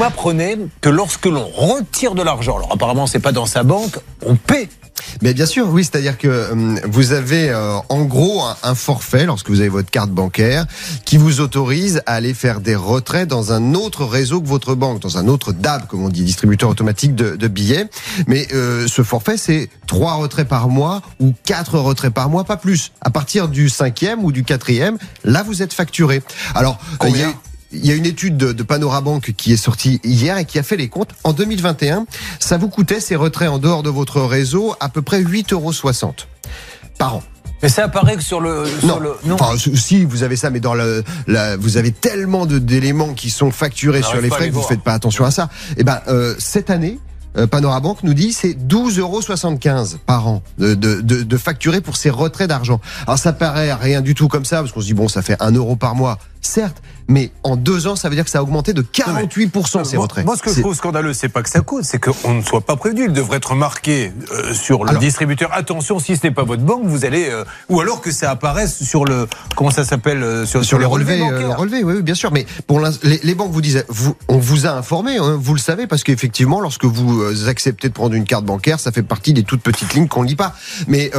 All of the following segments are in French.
m'apprenez que lorsque l'on retire de l'argent, alors apparemment c'est pas dans sa banque, on paie mais bien sûr, oui, c'est-à-dire que euh, vous avez euh, en gros un, forfait lorsque vous avez votre carte bancaire qui vous autorise à aller faire des retraits dans un autre réseau que votre banque, dans un autre DAB, comme on dit, distributeur automatique de, de billets. Mais euh, ce forfait, c'est trois retraits par mois ou quatre retraits par mois, pas plus. À partir du cinquième ou du quatrième, là, vous êtes facturé. Alors, il y a il y a une étude de, de Panorabank qui est sortie hier et qui a fait les comptes. En 2021, ça vous coûtait ces retraits en dehors de votre réseau à peu près 8,60 euros par an. Mais ça apparaît que sur le. non. non. Enfin, si vous avez ça, mais dans le, la, vous avez tellement d'éléments qui sont facturés sur les frais que vous faites pas attention à ça. Et eh ben euh, cette année, euh, Panorabank nous dit c'est 12,75 euros par an de, de, de, de facturer pour ces retraits d'argent. Alors ça paraît rien du tout comme ça parce qu'on se dit bon ça fait 1 euro par mois certes, mais en deux ans, ça veut dire que ça a augmenté de 48% ces retraits. Moi, ce que je trouve scandaleux, c'est pas que ça coûte, c'est qu'on ne soit pas prévenu. Il devrait être marqué euh, sur le distributeur. Attention, si ce n'est pas votre banque, vous allez, euh, ou alors que ça apparaisse sur le, comment ça s'appelle, euh, sur, sur, les relevés, relevés, oui, bien sûr. Mais pour les, les, banques vous disent, vous, on vous a informé, hein, vous le savez, parce qu'effectivement, lorsque vous acceptez de prendre une carte bancaire, ça fait partie des toutes petites lignes qu'on lit pas. Mais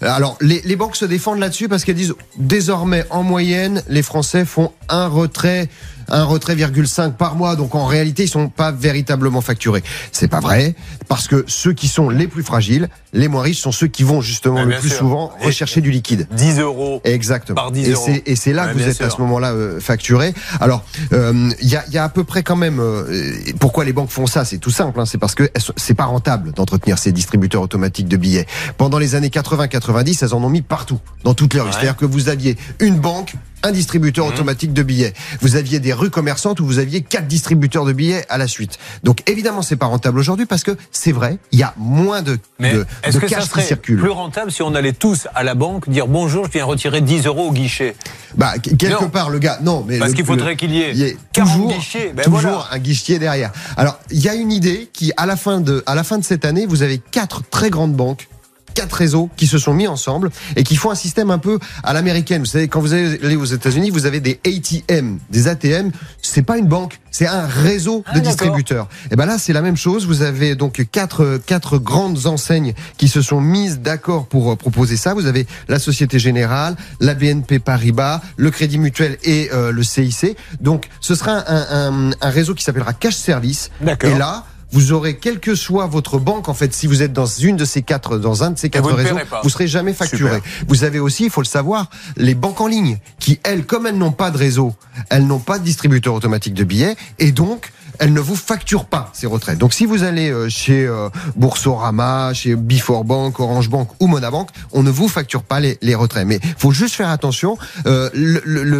alors, les, les banques se défendent là-dessus parce qu'elles disent, désormais, en moyenne, les Français font un retrait un retrait virgule 5 par mois. Donc en réalité, ils sont pas véritablement facturés. C'est pas vrai parce que ceux qui sont les plus fragiles, les moins riches sont ceux qui vont justement le plus souvent rechercher du liquide. 10 euros. Exactement. Par 10 euros. Et c'est là que vous êtes à ce moment-là euh, facturé. Alors, euh, il y, a, y, a, à peu près quand même. Euh, pourquoi les banques font ça? C'est tout simple. Hein, c'est parce que c'est pas rentable d'entretenir ces distributeurs automatiques de billets. Pendant les années 80-90, elles en ont mis partout, dans toutes les rues. C'est-à-dire que vous aviez une banque un distributeur mmh. automatique de billets. Vous aviez des rues commerçantes où vous aviez quatre distributeurs de billets à la suite. Donc évidemment, c'est pas rentable aujourd'hui parce que c'est vrai, il y a moins de, Mais de, est-ce que ça serait Plus rentable si on allait tous à la banque dire bonjour, je viens retirer 10 euros au guichet? Bah quelque part, le gars, non, mais parce qu'il faudrait qu'il y ait, toujours, ben toujours un guichet derrière. Alors il y a une idée qui, à la fin de, à la fin de cette année, vous avez quatre très grandes banques quatre réseaux qui se sont mis ensemble et qui font un système un peu à l'américaine. Vous savez, quand vous allez aux États-Unis, vous avez des ATM, des ATM. C'est pas une banque, c'est un réseau de ah, distributeurs. Et ben là, c'est la même chose. Vous avez donc quatre quatre grandes enseignes qui se sont mises d'accord pour euh, proposer ça. Vous avez la Société Générale, la BNP Paribas, le Crédit Mutuel et euh, le CIC. Donc, ce sera un, un, un réseau qui s'appellera Cash Service. Et là vous aurez quelle que soit votre banque en fait si vous êtes dans une de ces quatre dans un de ces quatre réseaux vous serez jamais facturé. Vous avez aussi il faut le savoir les banques en ligne qui elles comme elles n'ont pas de réseau elles n'ont pas de distributeur automatique de billets et donc elle ne vous facture pas ces retraites. Donc si vous allez euh, chez euh, Boursorama, chez Before Bank, Orange Bank ou Monabank, on ne vous facture pas les, les retraits. Mais faut juste faire attention. Euh,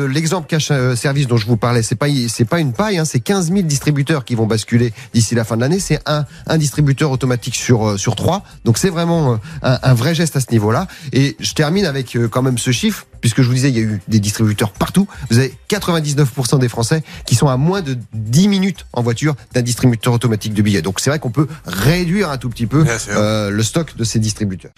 L'exemple cash euh, service dont je vous parlais, c'est pas c'est pas une paille, hein, c'est 15 000 distributeurs qui vont basculer d'ici la fin de l'année. C'est un, un distributeur automatique sur sur trois. Donc c'est vraiment un, un, vrai geste à ce niveau-là. Et je termine avec quand même ce chiffre puisque je vous disais, il y a eu des distributeurs partout. Vous avez 99% des Français qui sont à moins de 10 minutes en voiture d'un distributeur automatique de billets. Donc c'est vrai qu'on peut réduire un tout petit peu euh, le stock de ces distributeurs.